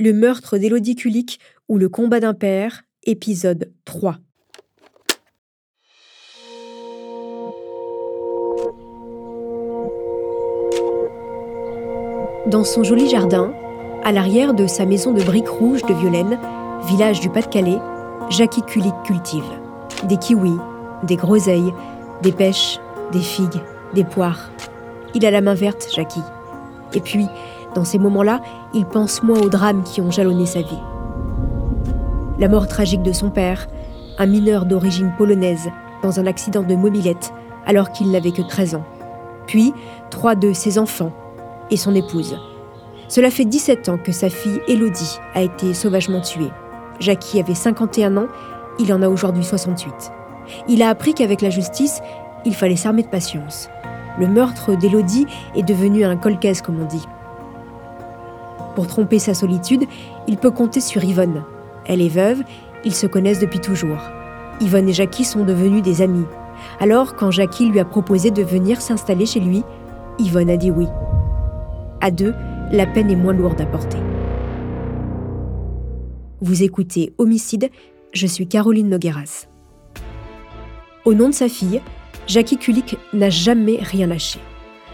Le meurtre d'Élodie Kulik ou le combat d'un père, épisode 3. Dans son joli jardin, à l'arrière de sa maison de briques rouges de Violaine, village du Pas-de-Calais, Jackie Kulik cultive des kiwis, des groseilles, des pêches, des figues, des poires. Il a la main verte, Jackie. Et puis, dans ces moments-là, il pense moins aux drames qui ont jalonné sa vie. La mort tragique de son père, un mineur d'origine polonaise, dans un accident de mobilette, alors qu'il n'avait que 13 ans. Puis, trois de ses enfants et son épouse. Cela fait 17 ans que sa fille Elodie a été sauvagement tuée. Jackie avait 51 ans, il en a aujourd'hui 68. Il a appris qu'avec la justice, il fallait s'armer de patience. Le meurtre d'Elodie est devenu un colcaise, comme on dit. Pour tromper sa solitude, il peut compter sur Yvonne. Elle est veuve, ils se connaissent depuis toujours. Yvonne et Jackie sont devenus des amis. Alors, quand Jackie lui a proposé de venir s'installer chez lui, Yvonne a dit oui. À deux, la peine est moins lourde à porter. Vous écoutez Homicide, je suis Caroline Nogueras. Au nom de sa fille, Jackie Kulik n'a jamais rien lâché.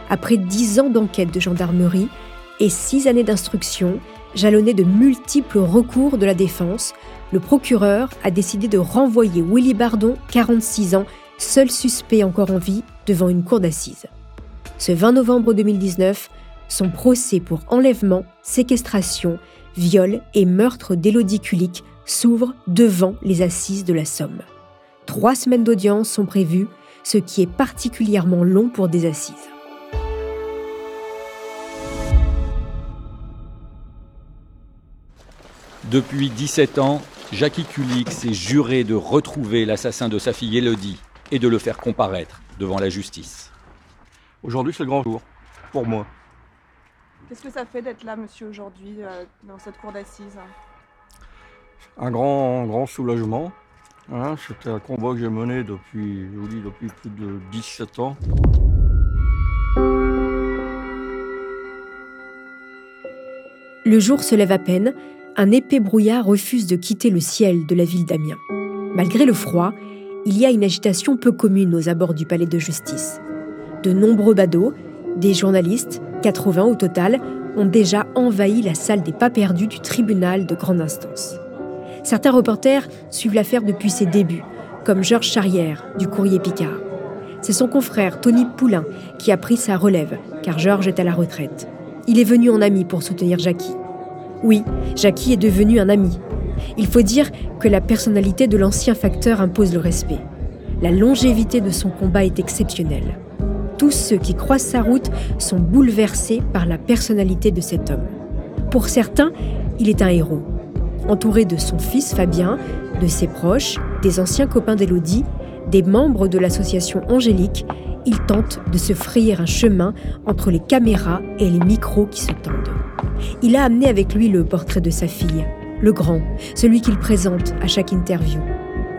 Après dix ans d'enquête de gendarmerie et six années d'instruction, jalonnées de multiples recours de la défense, le procureur a décidé de renvoyer Willy Bardon, 46 ans, seul suspect encore en vie, devant une cour d'assises. Ce 20 novembre 2019, son procès pour enlèvement, séquestration, viol et meurtre d'Élodie Kulik s'ouvre devant les assises de la Somme. Trois semaines d'audience sont prévues, ce qui est particulièrement long pour des assises. Depuis 17 ans, Jackie Kulik s'est juré de retrouver l'assassin de sa fille Elodie et de le faire comparaître devant la justice. Aujourd'hui, c'est le grand jour pour moi. Qu'est-ce que ça fait d'être là, monsieur, aujourd'hui, euh, dans cette cour d'assises Un grand, grand soulagement. Hein, C'était un combat que j'ai mené depuis, je vous dis, depuis plus de 17 ans. Le jour se lève à peine, un épais brouillard refuse de quitter le ciel de la ville d'Amiens. Malgré le froid, il y a une agitation peu commune aux abords du palais de justice. De nombreux badauds, des journalistes, 80 au total, ont déjà envahi la salle des pas perdus du tribunal de grande instance. Certains reporters suivent l'affaire depuis ses débuts, comme Georges Charrière du Courrier Picard. C'est son confrère Tony Poulain qui a pris sa relève, car Georges est à la retraite. Il est venu en ami pour soutenir Jackie. Oui, Jackie est devenu un ami. Il faut dire que la personnalité de l'ancien facteur impose le respect. La longévité de son combat est exceptionnelle. Tous ceux qui croisent sa route sont bouleversés par la personnalité de cet homme. Pour certains, il est un héros. Entouré de son fils Fabien, de ses proches, des anciens copains d'Élodie, des membres de l'association Angélique, il tente de se frayer un chemin entre les caméras et les micros qui se tendent. Il a amené avec lui le portrait de sa fille, le grand, celui qu'il présente à chaque interview.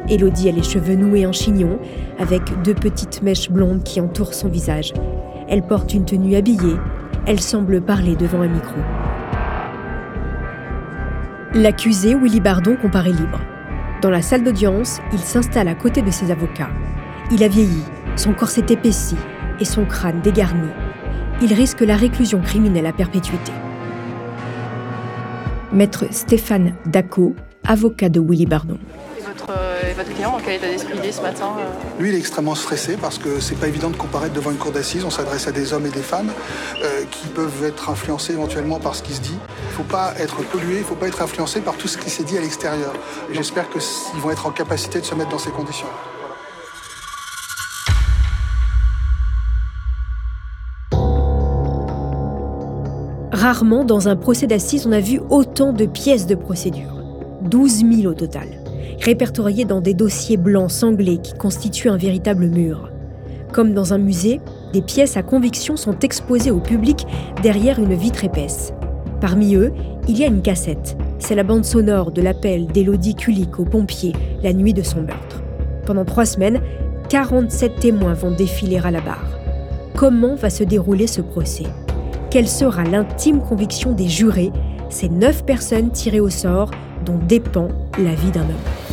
Élodie a les cheveux noués en chignon, avec deux petites mèches blondes qui entourent son visage. Elle porte une tenue habillée. Elle semble parler devant un micro. L'accusé, Willy Bardon, comparaît libre. Dans la salle d'audience, il s'installe à côté de ses avocats. Il a vieilli, son corps s'est épaissi et son crâne dégarni. Il risque la réclusion criminelle à perpétuité. Maître Stéphane Daco, avocat de Willy Bardon. votre, euh, votre client, quel état d'esprit il est ce matin euh Lui, il est extrêmement stressé parce que c'est pas évident de comparaître devant une cour d'assises. On s'adresse à des hommes et des femmes euh, qui peuvent être influencés éventuellement par ce qui se dit. Il faut pas être pollué, il faut pas être influencé par tout ce qui s'est dit à l'extérieur. Et J'espère qu'ils vont être en capacité de se mettre dans ces conditions. Rarement, dans un procès d'assises, on a vu autant de pièces de procédure. 12 000 au total, répertoriées dans des dossiers blancs sanglés qui constituent un véritable mur. Comme dans un musée, des pièces à conviction sont exposées au public derrière une vitre épaisse. Parmi eux, il y a une cassette. C'est la bande sonore de l'appel d'Élodie Kulik aux pompiers la nuit de son meurtre. Pendant trois semaines, 47 témoins vont défiler à la barre. Comment va se dérouler ce procès? Quelle sera l'intime conviction des jurés c'est neuf personnes tirées au sort dont dépend la vie d'un homme.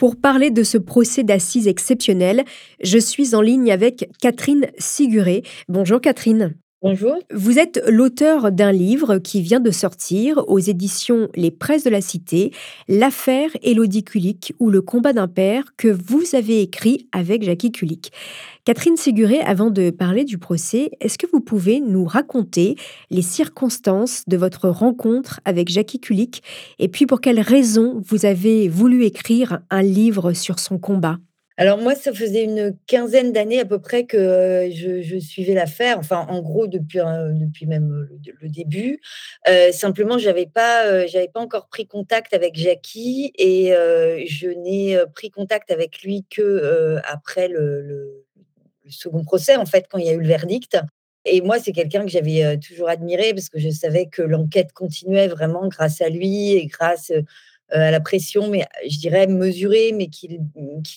Pour parler de ce procès d'assises exceptionnel, je suis en ligne avec Catherine Siguré. Bonjour Catherine. Bonjour. Vous êtes l'auteur d'un livre qui vient de sortir aux éditions Les Presses de la Cité, L'affaire Élodie Kulik ou le combat d'un père que vous avez écrit avec Jackie Kulik. Catherine Séguré, avant de parler du procès, est-ce que vous pouvez nous raconter les circonstances de votre rencontre avec Jackie Kulik et puis pour quelles raisons vous avez voulu écrire un livre sur son combat? Alors moi, ça faisait une quinzaine d'années à peu près que euh, je, suivais l'affaire, enfin en gros depuis, depuis même le, début. Euh, simplement, j'avais pas, euh, j'avais pas encore pris contact avec Jackie et je n'ai pris contact avec lui que après le, le, second procès, en fait, quand il y a eu le verdict. Et moi, c'est quelqu'un que j'avais toujours admiré parce que je savais que l'enquête continuait vraiment grâce à lui et grâce euh, à la pression, mais je dirais mesurée, mais qu'il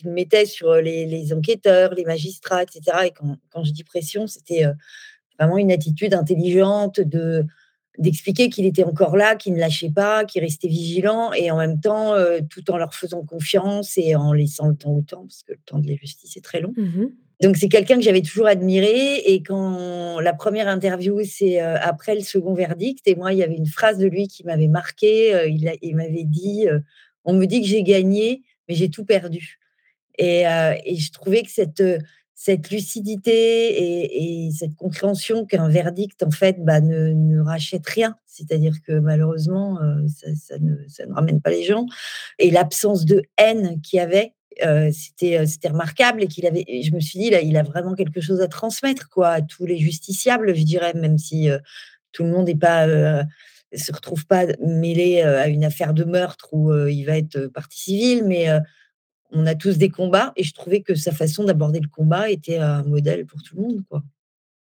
mettait sur les, enquêteurs, les magistrats, etc. Et quand, je dis pression, c'était euh, vraiment une attitude intelligente de d'expliquer qu'il était encore là, qu'il ne lâchait pas, qu'il restait vigilant, et en même temps, euh, tout en leur faisant confiance et en laissant le temps au temps, parce que le temps de la justice est très long. Mmh donc c'est quelqu'un que j'avais toujours admiré et quand la première interview c'est euh, après le second verdict et moi il y avait une phrase de lui qui m'avait marqué, euh, il, m'avait dit euh, on me dit que j'ai gagné mais j'ai tout perdu. Et, je trouvais que cette cette lucidité et, cette compréhension qu'un verdict en fait bah, ne, rachète rien, c'est-à-dire que malheureusement ça, ne, ça, ne, ramène pas les gens et l'absence de haine qu'il y avait c'était c'était remarquable et qu'il avait je me suis dit là il a vraiment quelque chose à transmettre quoi à tous les justiciables je dirais même si tout le monde n'est pas se retrouve pas mêlé à une affaire de meurtre où il va être partie civile mais on a tous des combats et je trouvais que sa façon d'aborder le combat était un modèle pour tout le monde quoi.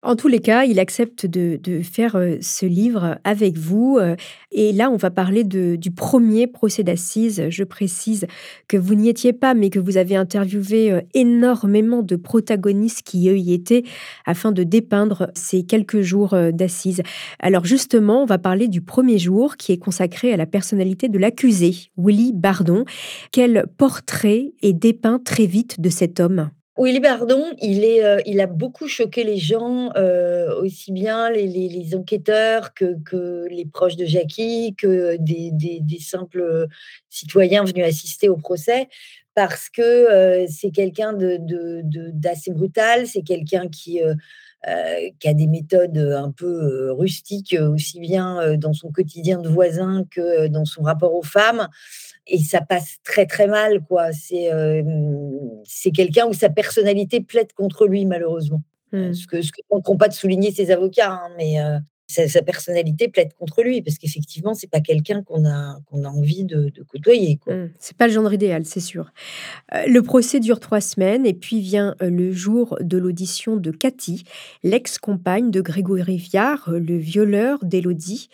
En tous les cas, il accepte de, faire euh, ce livre avec vous. Euh, et là, on va parler du premier procès d'assises. Je précise que vous n'y étiez pas, mais que vous avez interviewé euh, énormément de protagonistes qui y étaient afin de dépeindre ces quelques jours d'assises. Alors justement, on va parler du premier jour qui est consacré à la personnalité de l'accusé, Willy Bardon. Quel portrait est dépeint très vite de cet homme? Willy Bardon, il, est, euh, il a beaucoup choqué les gens, euh, aussi bien les, enquêteurs que, les proches de Jackie, que des, simples citoyens venus assister au procès, parce que euh, c'est quelqu'un d'assez brutal, c'est quelqu'un qui a des méthodes un peu rustiques, aussi bien dans son quotidien de voisin que dans son rapport aux femmes et ça passe très très mal quoi. C'est c'est quelqu'un où sa personnalité plaide contre lui malheureusement. Mmh. Ce que ce que pas de souligner ses avocats, hein, mais sa, personnalité plaide contre lui parce qu'effectivement c'est pas quelqu'un qu'on a qu'on a envie de, côtoyer quoi. Mmh. c'est pas le genre idéal c'est sûr euh, le procès dure trois semaines et puis vient euh, le jour de l'audition de Cathy l'ex-compagne de Grégory Viard euh, le violeur d'Élodie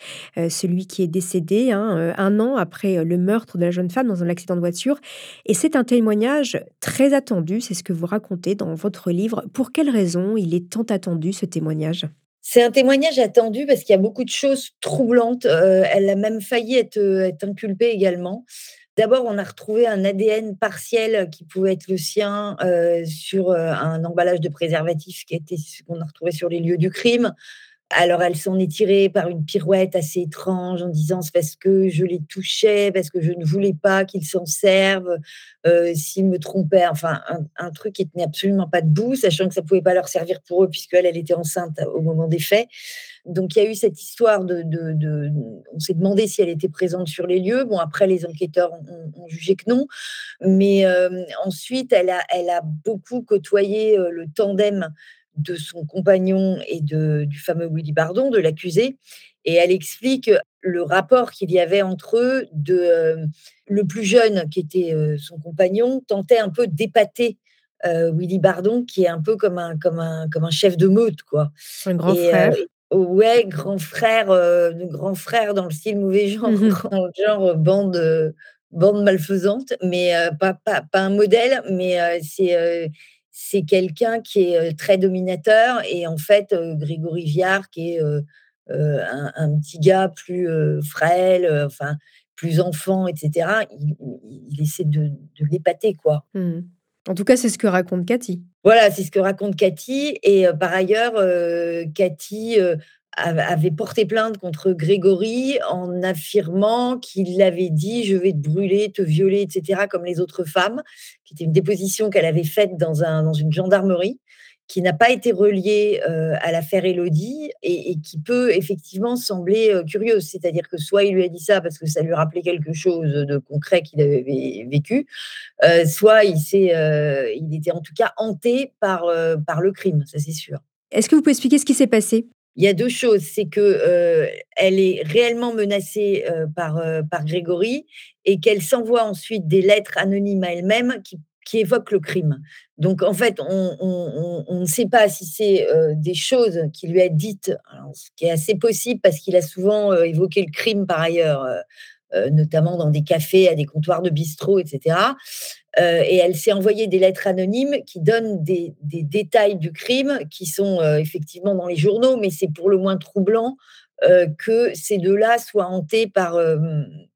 celui qui est décédé hein, un an après le meurtre de la jeune femme dans un accident de voiture et c'est un témoignage très attendu c'est ce que vous racontez dans votre livre pour quelle raison il est tant attendu ce témoignage? C'est un témoignage attendu parce qu'il y a beaucoup de choses troublantes. Euh, elle a même failli être, euh, être inculpée également. D'abord, on a retrouvé un ADN partiel qui pouvait être le sien euh, sur un emballage de préservatif qui était qu'on a retrouvé sur les lieux du crime. Alors, elle s'en est tirée par une pirouette assez étrange en disant c'est parce que je les touchais, parce que je ne voulais pas qu'ils s'en servent, euh, s'ils me trompaient. Enfin, un, truc qui tenait absolument pas debout, sachant que ça pouvait pas leur servir pour eux, puisqu'elle, elle était enceinte au moment des faits. Donc, il y a eu cette histoire de. on s'est demandé si elle était présente sur les lieux. Bon, après, les enquêteurs ont, jugé que non. Mais euh, ensuite, elle a, elle a beaucoup côtoyé euh, le tandem de son compagnon et de, du fameux Willy Bardon, de l'accusé. Et elle explique le rapport qu'il y avait entre eux. De, euh, le plus jeune, qui était euh, son compagnon, tentait un peu d'épater Willy Bardon, qui est un peu comme un, comme un, comme un chef de meute, quoi. Un grand frère. ouais, grand frère, grand frère dans le style mauvais genre, mmh genre bande, bande malfaisante, mais pas, pas, pas, un modèle, mais c'est c'est quelqu'un qui est très dominateur. Et en fait, Grégory Viard, qui est un, petit gars plus frêle, enfin plus enfant, etc., il, essaie de, l'épater, quoi. Mmh. En tout cas, c'est ce que raconte Cathy. Voilà, c'est ce que raconte Cathy. Et par ailleurs, Cathy avait porté plainte contre Grégory en affirmant qu'il avait dit je vais te brûler, te violer, etc., comme les autres femmes, qui était une déposition qu'elle avait faite dans, un, dans une gendarmerie, qui n'a pas été reliée euh, à l'affaire Elodie et, qui peut effectivement sembler euh, curieuse. C'est-à-dire que soit il lui a dit ça parce que ça lui rappelait quelque chose de concret qu'il avait vécu, euh, soit il, il était en tout cas hanté par, par le crime, ça c'est sûr. Est-ce que vous pouvez expliquer ce qui s'est passé? Il y a deux choses, c'est que elle est réellement menacée par, par Grégory et qu'elle s'envoie ensuite des lettres anonymes à elle-même qui, qui, évoquent le crime. Donc en fait, on, ne sait pas si c'est des choses qui lui a dites, ce qui est assez possible parce qu'il a souvent évoqué le crime par ailleurs, notamment dans des cafés, à des comptoirs de bistrot, etc. Euh, et elle s'est envoyé des lettres anonymes qui donnent des, détails du crime qui sont euh, effectivement dans les journaux, mais c'est pour le moins troublant euh, que ces deux-là soient hantés par,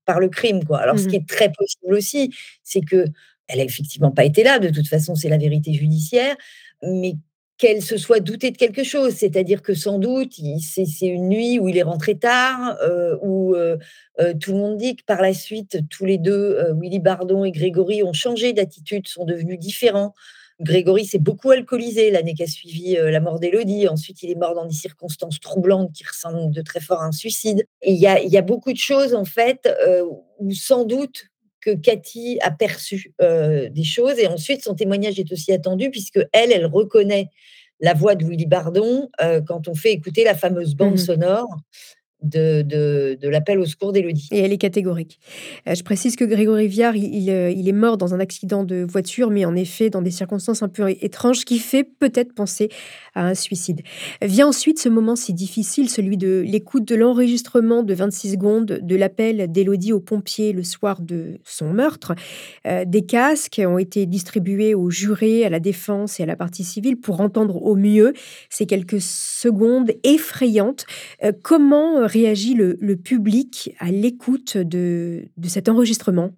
par le crime. Quoi. Alors, ce mmh qui est très possible aussi, c'est que elle n'a effectivement pas été là, de toute façon, c'est la vérité judiciaire, mais qu'elle se soit doutée de quelque chose, c'est-à-dire que sans doute, c'est une nuit où il est rentré tard, euh, où euh, euh, tout le monde dit que par la suite, tous les deux, Willy Bardon et Grégory, ont changé d'attitude, sont devenus différents. Grégory s'est beaucoup alcoolisé l'année qui a suivi la mort d'Élodie. Ensuite, il est mort dans des circonstances troublantes qui ressemblent de très fort à un suicide. Il y y a, beaucoup de choses, en fait, où sans doute que Cathy a perçu des choses. Et ensuite, son témoignage est aussi attendu puisque elle, elle reconnaît la voix de Willy Bardon quand on fait écouter la fameuse bande mmh sonore de, de, l'appel au secours d'Élodie. Et elle est catégorique. Euh, je précise que Grégory Viard, il, euh, il, est mort dans un accident de voiture, mais en effet dans des circonstances un peu étranges, qui fait peut-être penser à un suicide. Vient ensuite ce moment si difficile, celui de l'écoute de l'enregistrement de 26 secondes de l'appel d'Élodie aux pompiers le soir de son meurtre. Euh, des casques ont été distribués aux jurés, à la défense et à la partie civile pour entendre au mieux ces quelques secondes effrayantes. comment réagit le, public à l'écoute de, cet enregistrement?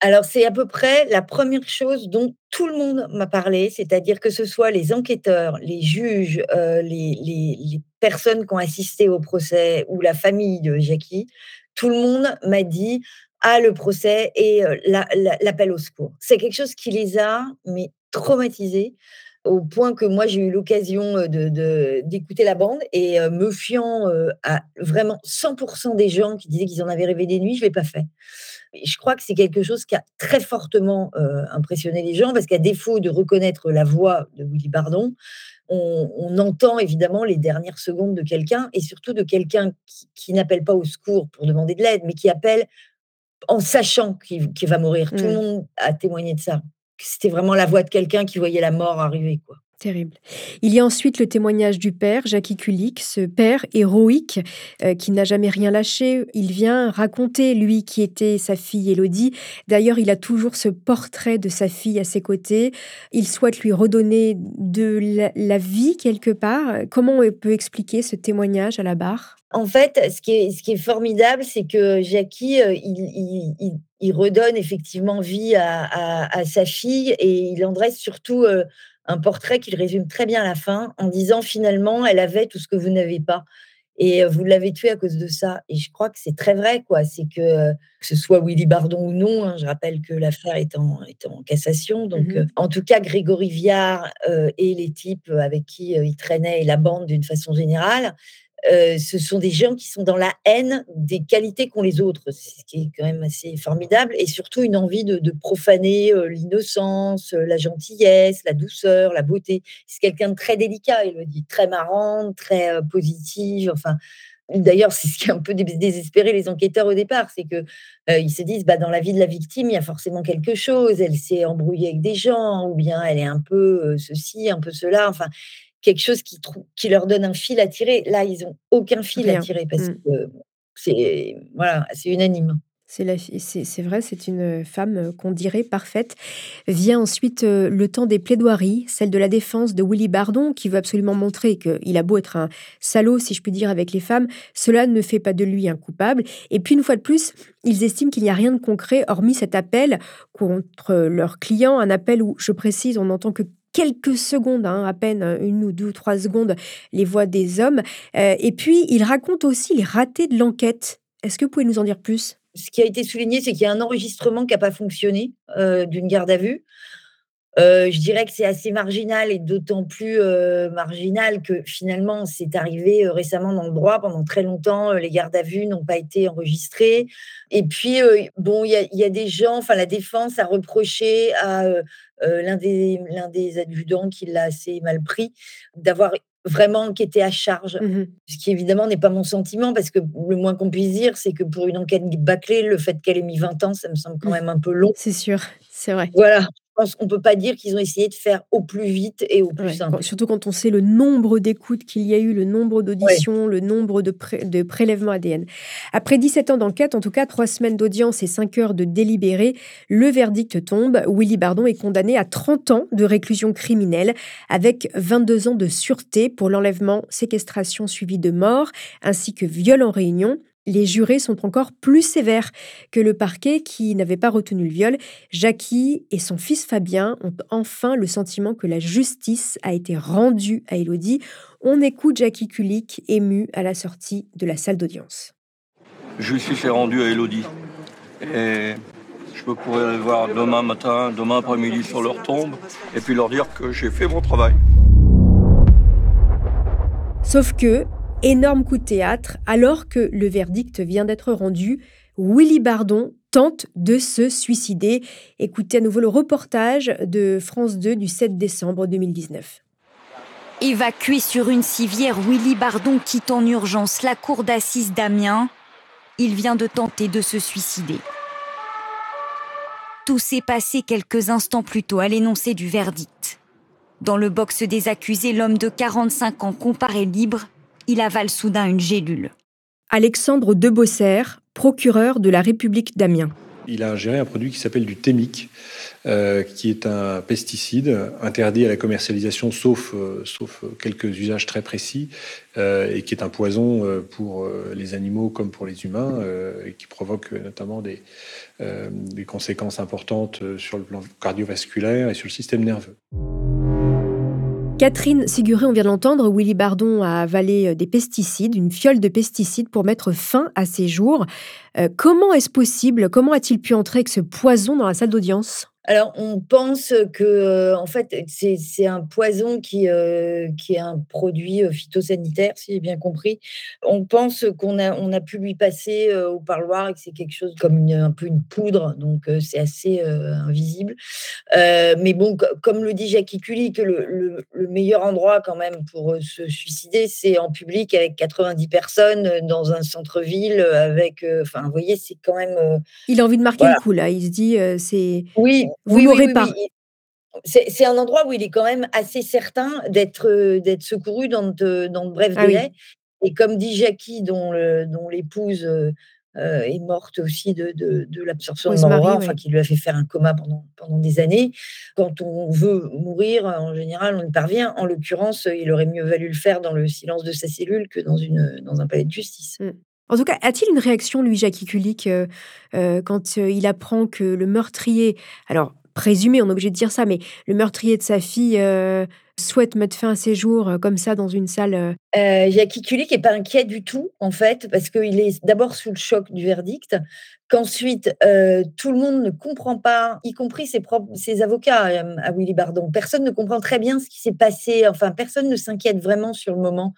Alors, c'est à peu près la première chose dont tout le monde m'a parlé, c'est-à-dire que ce soit les enquêteurs, les juges, euh, les, personnes qui ont assisté au procès ou la famille de Jackie, tout le monde m'a dit Ah, le procès et euh, l'appel au secours. C'est quelque chose qui les a mais traumatisés au point que moi j'ai eu l'occasion de, d'écouter la bande et me fiant à vraiment 100% des gens qui disaient qu'ils en avaient rêvé des nuits, je l'ai pas fait. Et je crois que c'est quelque chose qui a très fortement impressionné les gens parce qu'à défaut de reconnaître la voix de Willy Bardon, on, entend évidemment les dernières secondes de quelqu'un et surtout de quelqu'un qui, n'appelle pas au secours pour demander de l'aide, mais qui appelle en sachant qu'il, va mourir. Tout le mmh. monde a témoigné de ça c'était vraiment la voix de quelqu'un qui voyait la mort arriver, quoi. Terrible. Il y a ensuite le témoignage du père, Jackie Kulik, ce père héroïque euh, qui n'a jamais rien lâché. Il vient raconter, lui, qui était sa fille Élodie. D'ailleurs, il a toujours ce portrait de sa fille à ses côtés. Il souhaite lui redonner de la, vie quelque part. Comment on peut expliquer ce témoignage à la barre? En fait, ce qui est, ce qui est formidable, c'est que Jackie, euh, il, redonne effectivement vie à, sa fille et il en dresse surtout... Euh, un portrait qu'il résume très bien à la fin en disant finalement, elle avait tout ce que vous n'avez pas. Et vous l'avez tué à cause de ça. Et je crois que c'est très vrai, quoi. C'est que, que ce soit Willy Bardon ou non, hein, je rappelle que l'affaire est en, est en cassation. Donc, mmh en tout cas, Grégory Viard et les types avec qui il traînait et la bande d'une façon générale, euh, ce sont des gens qui sont dans la haine des qualités qu'ont les autres, ce qui est quand même assez formidable, et surtout une envie de, profaner euh, l'innocence, euh, la gentillesse, la douceur, la beauté. C'est quelqu'un de très délicat, il le dit, très marrant, très positif, enfin, D'ailleurs, c'est ce qui a un peu désespéré les enquêteurs au départ, c'est que ils se disent, bah, dans la vie de la victime, il y a forcément quelque chose. Elle s'est embrouillée avec des gens, ou bien elle est un peu ceci, un peu cela. Enfin, quelque chose qui, qui leur donne un fil à tirer. Là, ils n'ont aucun fil à tirer parce mmh. que c'est voilà, c'est unanime. C'est vrai, c'est une femme qu'on dirait parfaite. Vient ensuite euh, le temps des plaidoiries, celle de la défense de Willy Bardon, qui veut absolument montrer qu'il a beau être un salaud, si je puis dire, avec les femmes, cela ne fait pas de lui un coupable. Et puis, une fois de plus, ils estiment qu'il n'y a rien de concret, hormis cet appel contre leur client, un appel où, je précise, on n'entend que quelques secondes, hein, à peine une ou deux ou trois secondes, les voix des hommes. Euh, et puis, il raconte aussi les ratés de l'enquête. Est-ce que vous pouvez nous en dire plus? Ce qui a été souligné, c'est qu'il y a un enregistrement qui n'a pas fonctionné euh, d'une garde à vue. Euh, je dirais que c'est assez marginal et d'autant plus euh, marginal que finalement, c'est arrivé récemment dans le droit. Pendant très longtemps, les gardes à vue n'ont pas été enregistrées. Et puis, bon, il y, a des gens, enfin, la défense a reproché à l'un des, des adjudants qui l'a assez mal pris d'avoir vraiment qui était à charge. Mmh Ce qui évidemment n'est pas mon sentiment, parce que le moins qu'on puisse dire, c'est que pour une enquête bâclée, le fait qu'elle ait mis 20 ans, ça me semble quand mmh. même un peu long. C'est sûr, c'est vrai. Voilà pense qu'on peut pas dire qu'ils ont essayé de faire au plus vite et au plus simple. Surtout quand on sait le nombre d'écoutes qu'il y a eu, le nombre d'auditions, le nombre de, de, prélèvements ADN. Après 17 ans d'enquête, en tout cas trois semaines d'audience et 5 heures de délibéré, le verdict tombe. Willy Bardon est condamné à 30 ans de réclusion criminelle avec 22 ans de sûreté pour l'enlèvement, séquestration suivie de mort, ainsi que viol en réunion les jurés sont encore plus sévères que le parquet qui n'avait pas retenu le viol. Jackie et son fils Fabien ont enfin le sentiment que la justice a été rendue à Elodie. On écoute Jackie Kulik, ému à la sortie de la salle d'audience. Justice est rendue à Elodie. Et je pourrais aller voir demain matin, demain après-midi sur leur tombe, et puis leur dire que j'ai fait mon travail. Sauf que Énorme coup de théâtre, alors que le verdict vient d'être rendu, Willy Bardon tente de se suicider. Écoutez à nouveau le reportage de France 2 du 7 décembre 2019. Évacué sur une civière, Willy Bardon quitte en urgence la cour d'assises d'Amiens. Il vient de tenter de se suicider. Tout s'est passé quelques instants plus tôt à l'énoncé du verdict. Dans le box des accusés, l'homme de 45 ans comparé libre il avale soudain une gélule. Alexandre Debosser, procureur de la République d'Amiens. Il a ingéré un produit qui s'appelle du thémique, euh, qui est un pesticide interdit à la commercialisation sauf, euh, sauf quelques usages très précis, euh, et qui est un poison pour les animaux comme pour les humains, et qui provoque notamment des, des conséquences importantes sur le plan cardiovasculaire et sur le système nerveux. Catherine Siguré, on vient de l'entendre, Willy Bardon a avalé euh, des pesticides, une fiole de pesticides pour mettre fin à ses jours. Euh, comment est-ce possible Comment a-t-il pu entrer avec ce poison dans la salle d'audience? Alors, on pense que, euh, en fait, c'est un poison qui, euh, qui est un produit euh, phytosanitaire, si j'ai bien compris. On pense qu'on a, on a pu lui passer au parloir et que c'est quelque chose comme un peu une poudre, donc c'est assez invisible. mais bon, comme le dit Jackie Cully, que le, le, meilleur endroit quand même pour se suicider, c'est en public avec 90 personnes dans un centre-ville, avec, enfin, vous voyez, c'est quand même. Il a envie de marquer le coup là. Il se dit, c'est. Oui, vous oui, pas. C'est un endroit où il est quand même assez certain d'être euh, d'être secouru dans de, dans de brefs ah délais. Et comme dit Jackie, dont l'épouse euh, euh, est morte aussi de, de, l'absorption de mort, enfin, qui lui a fait faire un coma pendant, pendant des années. Quand on veut mourir, en général, on y parvient. En l'occurrence, il aurait mieux valu le faire dans le silence de sa cellule que dans, une, dans un palais de justice. Mmh. En tout cas, a-t-il une réaction, lui, Jackie Kulik, euh, euh, quand euh, il apprend que le meurtrier, alors présumé, on est obligé de dire ça, mais le meurtrier de sa fille souhaite mettre fin à ses jours comme ça dans une salle Jackie Kulik n'est pas inquiet du tout, en fait, parce qu'il est d'abord sous le choc du verdict, qu'ensuite tout le monde ne comprend pas, y compris ses, propres, ses avocats à Willy Bardon. Personne ne comprend très bien ce qui s'est passé, enfin, personne ne s'inquiète vraiment sur le moment.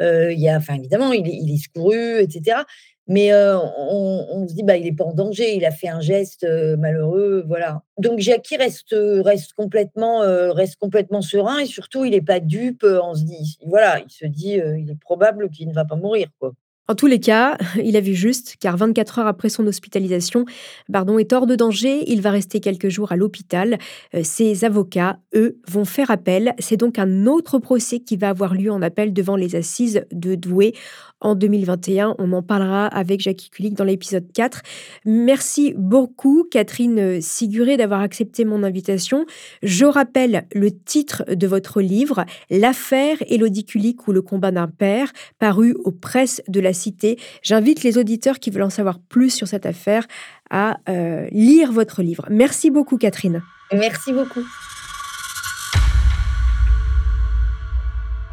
Euh, il a, enfin, évidemment, il est, il est secouru, etc. Mais euh, on, se dit, bah, il n'est pas en danger, il a fait un geste euh, malheureux, voilà. Donc Jackie reste, reste, complètement, reste complètement serein et surtout, il n'est pas dupe. On se dit, voilà, il se dit, il est probable qu'il ne va pas mourir, quoi. En tous les cas, il a vu juste, car 24 heures après son hospitalisation, Bardon est hors de danger, il va rester quelques jours à l'hôpital. Euh, ses avocats, eux, vont faire appel. C'est donc un autre procès qui va avoir lieu en appel devant les assises de Douai en 2021. On en parlera avec Jackie Kulik dans l'épisode 4. Merci beaucoup, Catherine Siguré, d'avoir accepté mon invitation. Je rappelle le titre de votre livre, L'affaire Élodie Kulik ou le combat d'un père, paru aux presses de la Cité. J'invite les auditeurs qui veulent en savoir plus sur cette affaire à euh, lire votre livre. Merci beaucoup, Catherine. Merci beaucoup.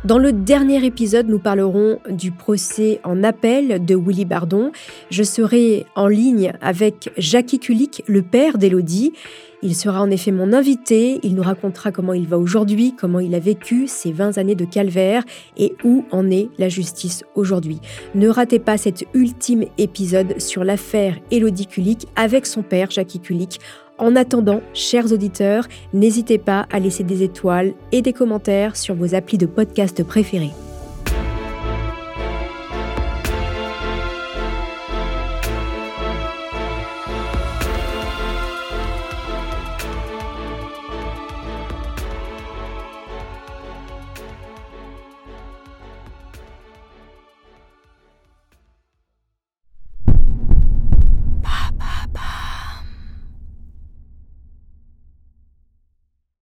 Dans le dernier épisode, nous parlerons du procès en appel de Willy Bardon. Je serai en ligne avec Jackie Kulik, le père d'Élodie. Il sera en effet mon invité, il nous racontera comment il va aujourd'hui, comment il a vécu ces 20 années de calvaire et où en est la justice aujourd'hui. Ne ratez pas cet ultime épisode sur l'affaire Élodie Kulik avec son père Jackie Kulik en attendant, chers auditeurs, n'hésitez pas à laisser des étoiles et des commentaires sur vos applis de podcast préférés.